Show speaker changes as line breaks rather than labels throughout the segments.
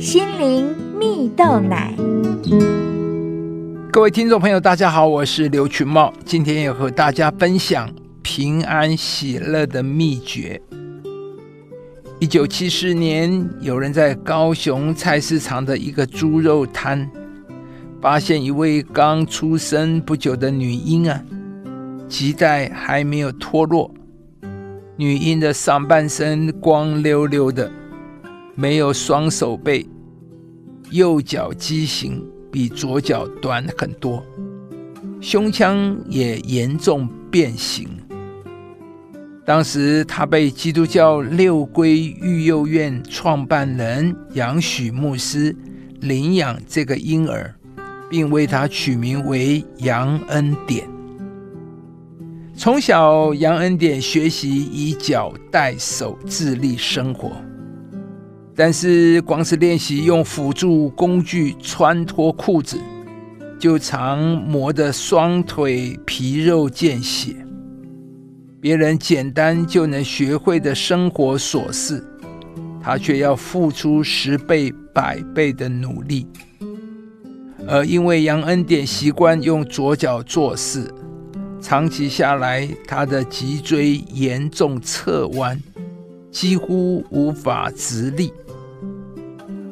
心灵蜜豆奶。
各位听众朋友，大家好，我是刘群茂，今天要和大家分享平安喜乐的秘诀。一九七四年，有人在高雄菜市场的一个猪肉摊，发现一位刚出生不久的女婴啊，脐带还没有脱落。女婴的上半身光溜溜的，没有双手背，右脚畸形，比左脚短很多，胸腔也严重变形。当时，他被基督教六规育幼院创办人杨许牧师领养这个婴儿，并为他取名为杨恩典。从小，杨恩典学习以脚带手自立生活，但是光是练习用辅助工具穿脱裤子，就常磨得双腿皮肉见血。别人简单就能学会的生活琐事，他却要付出十倍、百倍的努力。而因为杨恩典习惯用左脚做事。长期下来，他的脊椎严重侧弯，几乎无法直立。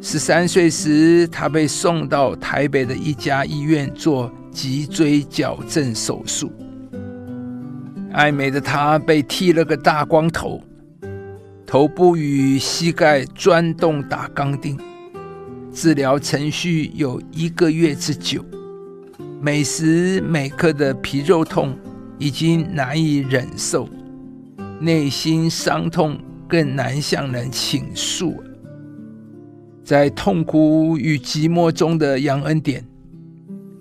十三岁时，他被送到台北的一家医院做脊椎矫正手术。爱美的他被剃了个大光头，头部与膝盖钻洞打钢钉，治疗程序有一个月之久。每时每刻的皮肉痛已经难以忍受，内心伤痛更难向人倾诉。在痛苦与寂寞中的杨恩典，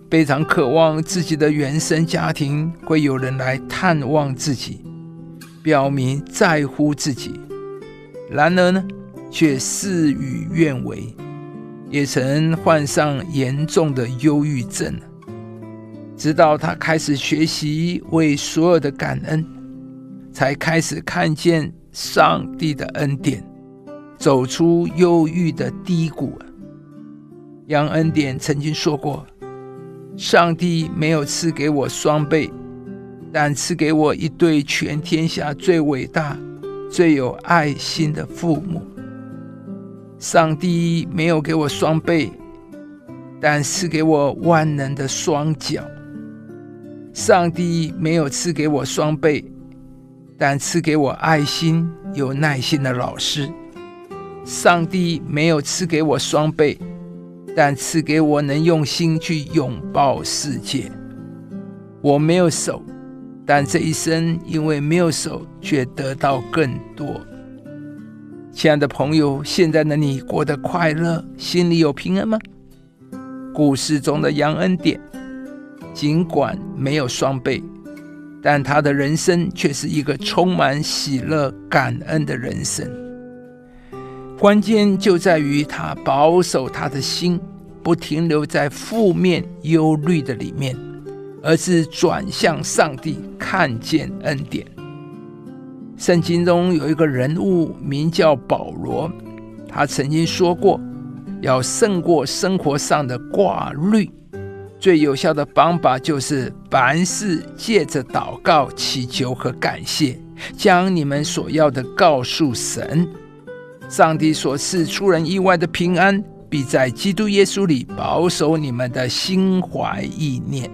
非常渴望自己的原生家庭会有人来探望自己，表明在乎自己。然而呢，却事与愿违，也曾患上严重的忧郁症。直到他开始学习为所有的感恩，才开始看见上帝的恩典，走出忧郁的低谷。杨恩典曾经说过：“上帝没有赐给我双倍，但赐给我一对全天下最伟大、最有爱心的父母。上帝没有给我双倍，但赐给我万能的双脚。”上帝没有赐给我双倍，但赐给我爱心、有耐心的老师。上帝没有赐给我双倍，但赐给我能用心去拥抱世界。我没有手，但这一生因为没有手，却得到更多。亲爱的朋友，现在的你过得快乐，心里有平安吗？故事中的杨恩典。尽管没有双倍，但他的人生却是一个充满喜乐、感恩的人生。关键就在于他保守他的心，不停留在负面忧虑的里面，而是转向上帝，看见恩典。圣经中有一个人物名叫保罗，他曾经说过，要胜过生活上的挂虑。最有效的方法就是凡事借着祷告、祈求和感谢，将你们所要的告诉神。上帝所赐出人意外的平安，必在基督耶稣里保守你们的心怀意念。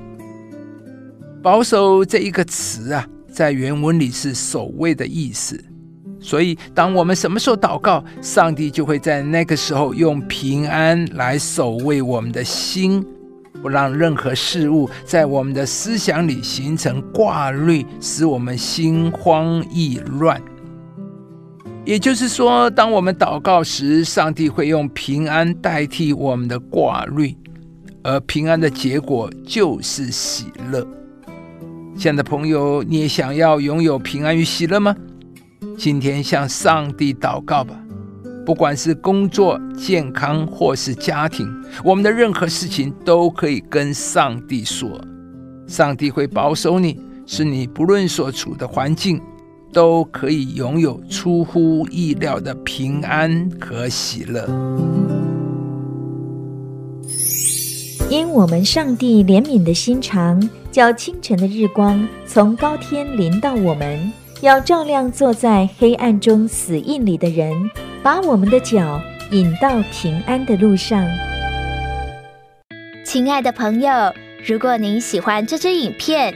保守这一个词啊，在原文里是守卫的意思。所以，当我们什么时候祷告，上帝就会在那个时候用平安来守卫我们的心。不让任何事物在我们的思想里形成挂虑，使我们心慌意乱。也就是说，当我们祷告时，上帝会用平安代替我们的挂虑，而平安的结果就是喜乐。亲爱的朋友，你也想要拥有平安与喜乐吗？今天向上帝祷告吧。不管是工作、健康或是家庭，我们的任何事情都可以跟上帝说，上帝会保守你，使你不论所处的环境，都可以拥有出乎意料的平安和喜乐。
因我们上帝怜悯的心肠，叫清晨的日光从高天临到我们，要照亮坐在黑暗中死印里的人，把我们的脚引到平安的路上。
亲爱的朋友，如果您喜欢这支影片，